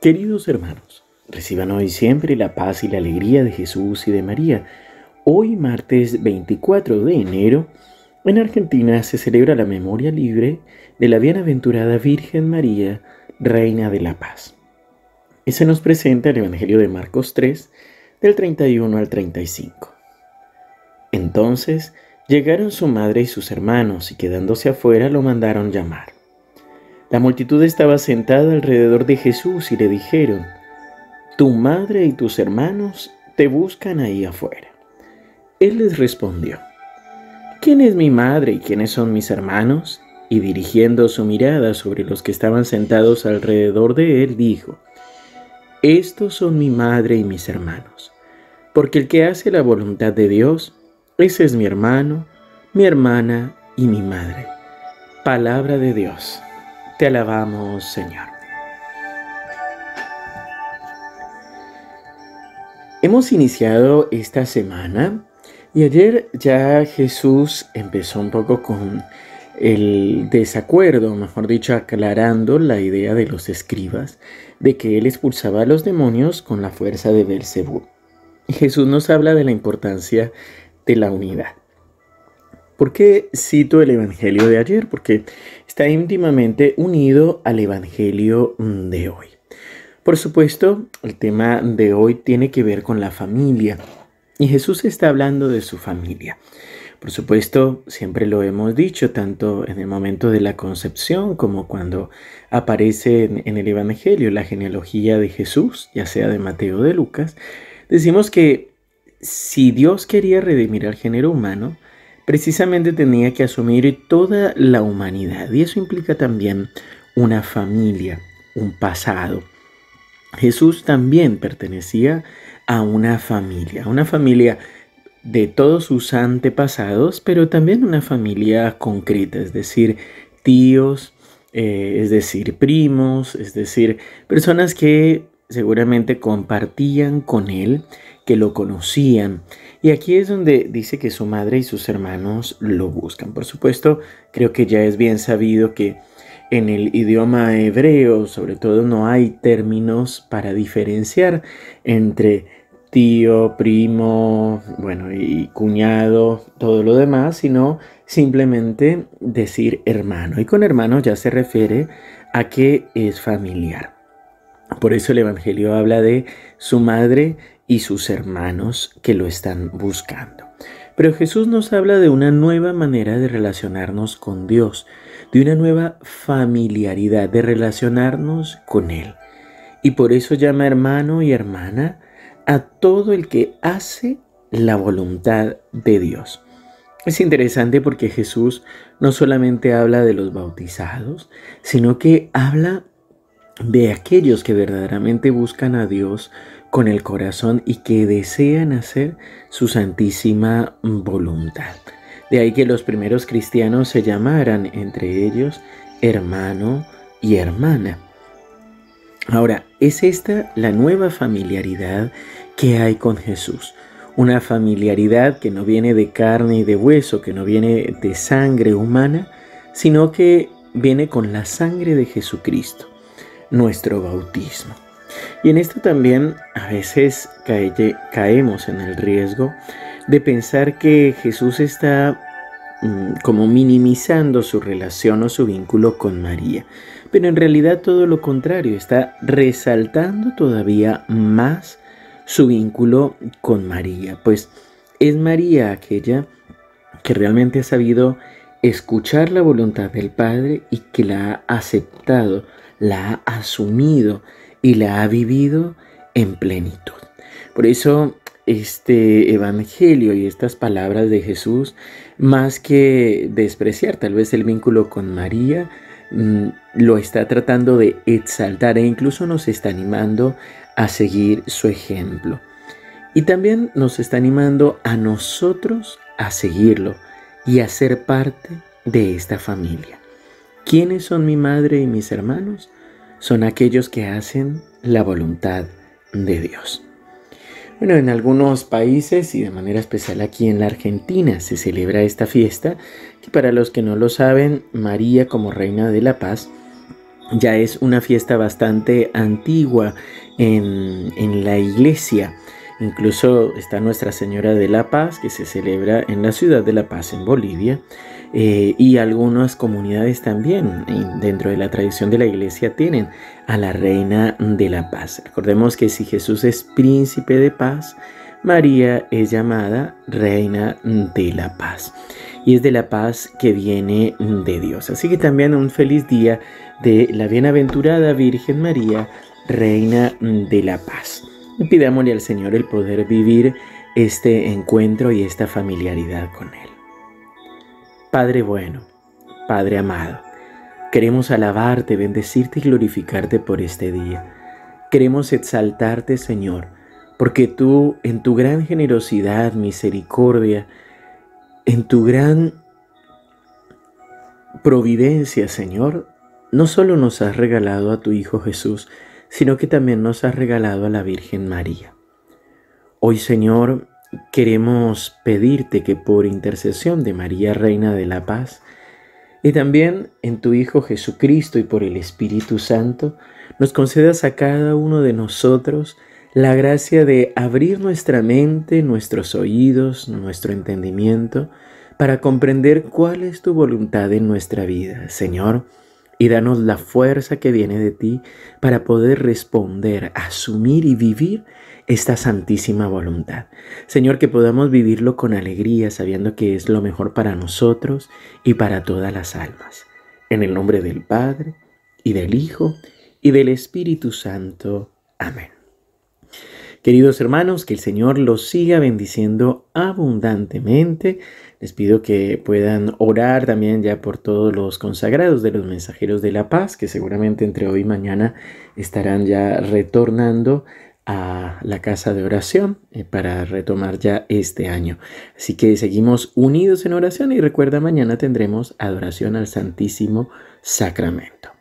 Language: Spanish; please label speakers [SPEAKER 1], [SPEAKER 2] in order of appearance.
[SPEAKER 1] Queridos hermanos, reciban hoy siempre la paz y la alegría de Jesús y de María. Hoy, martes 24 de enero, en Argentina se celebra la memoria libre de la bienaventurada Virgen María, Reina de la Paz. Y se nos presenta el Evangelio de Marcos 3, del 31 al 35. Entonces llegaron su madre y sus hermanos y quedándose afuera lo mandaron llamar. La multitud estaba sentada alrededor de Jesús y le dijeron, Tu madre y tus hermanos te buscan ahí afuera. Él les respondió, ¿quién es mi madre y quiénes son mis hermanos? Y dirigiendo su mirada sobre los que estaban sentados alrededor de él, dijo, Estos son mi madre y mis hermanos, porque el que hace la voluntad de Dios, ese es mi hermano, mi hermana y mi madre. Palabra de Dios. Te alabamos, Señor. Hemos iniciado esta semana y ayer ya Jesús empezó un poco con el desacuerdo, mejor dicho, aclarando la idea de los escribas de que él expulsaba a los demonios con la fuerza de Belcebú. Jesús nos habla de la importancia de la unidad. ¿Por qué cito el Evangelio de ayer? Porque está íntimamente unido al Evangelio mm, de hoy. Por supuesto, el tema de hoy tiene que ver con la familia. Y Jesús está hablando de su familia. Por supuesto, siempre lo hemos dicho, tanto en el momento de la concepción como cuando aparece en, el Evangelio la genealogía de Jesús, ya sea de Mateo o de Lucas, decimos que si Dios quería redimir al género humano, precisamente tenía que asumir toda la humanidad y eso implica también una familia, un pasado. Jesús también pertenecía a una familia, una familia de todos sus antepasados, pero también una familia concreta, es decir, tíos, eh, es decir, primos, es decir, personas que seguramente compartían con él, que lo conocían. Y aquí es donde dice que su madre y sus hermanos lo buscan. Por supuesto, creo que ya es bien sabido que en el idioma hebreo, sobre todo, no hay términos para diferenciar entre tío, primo, bueno, y cuñado, todo lo demás, sino simplemente decir hermano. Y con hermano ya se refiere a que es familiar. Por eso el Evangelio habla de su madre y sus hermanos que lo están buscando. Pero Jesús nos habla de una nueva manera de relacionarnos con Dios, de una nueva familiaridad, de relacionarnos con Él. Y por eso llama hermano y hermana a todo el que hace la voluntad de Dios. Es interesante porque Jesús no solamente habla de los bautizados, sino que habla de aquellos que verdaderamente buscan a Dios con el corazón y que desean hacer su santísima voluntad. De ahí que los primeros cristianos se llamaran entre ellos hermano y hermana. Ahora, ¿es esta la nueva familiaridad que hay con Jesús? Una familiaridad que no viene de carne y de hueso, que no viene de sangre humana, sino que viene con la sangre de Jesucristo nuestro bautismo. Y en esto también a veces caemos en el riesgo de pensar que Jesús está mm, como minimizando su relación o su vínculo con María. Pero en realidad todo lo contrario, está resaltando todavía más su vínculo con María. Pues es María aquella que realmente ha sabido escuchar la voluntad del Padre y que la ha aceptado la ha asumido y la ha vivido en plenitud. Por eso este Evangelio y estas palabras de Jesús, más que despreciar tal vez el vínculo con María, mm, lo está tratando de exaltar e incluso nos está animando a seguir su ejemplo. Y también nos está animando a nosotros a seguirlo y a ser parte de esta familia. ¿Quiénes son mi madre y mis hermanos? Son aquellos que hacen la voluntad de Dios. Bueno, en algunos países y de manera especial aquí en la Argentina se celebra esta fiesta que para los que no lo saben, María como Reina de la Paz ya es una fiesta bastante antigua en, en la iglesia. Incluso está Nuestra Señora de la Paz, que se celebra en la ciudad de La Paz, en Bolivia, eh, y algunas comunidades también dentro de la tradición de la iglesia tienen a la Reina de la Paz. Recordemos que si Jesús es príncipe de paz, María es llamada Reina de la Paz. Y es de la paz que viene de Dios. Así que también un feliz día de la bienaventurada Virgen María, Reina de la Paz. Pidámosle al Señor el poder vivir este encuentro y esta familiaridad con Él. Padre bueno, Padre amado, queremos alabarte, bendecirte y glorificarte por este día. Queremos exaltarte, Señor, porque tú en tu gran generosidad, misericordia, en tu gran providencia, Señor, no solo nos has regalado a tu Hijo Jesús, sino que también nos has regalado a la Virgen María. Hoy, Señor, queremos pedirte que por intercesión de María, Reina de la Paz, y también en tu Hijo Jesucristo y por el Espíritu Santo, nos concedas a cada uno de nosotros la gracia de abrir nuestra mente, nuestros oídos, nuestro entendimiento, para comprender cuál es tu voluntad en nuestra vida. Señor, y danos la fuerza que viene de ti para poder responder, asumir y vivir esta santísima voluntad. Señor, que podamos vivirlo con alegría, sabiendo que es lo mejor para nosotros y para todas las almas. En el nombre del Padre, y del Hijo, y del Espíritu Santo. Amén. Queridos hermanos, que el Señor los siga bendiciendo abundantemente. Les pido que puedan orar también ya por todos los consagrados de los mensajeros de la paz, que seguramente entre hoy y mañana estarán ya retornando a la casa de oración eh, para retomar ya este año. Así que seguimos unidos en oración y recuerda mañana tendremos adoración al Santísimo Sacramento.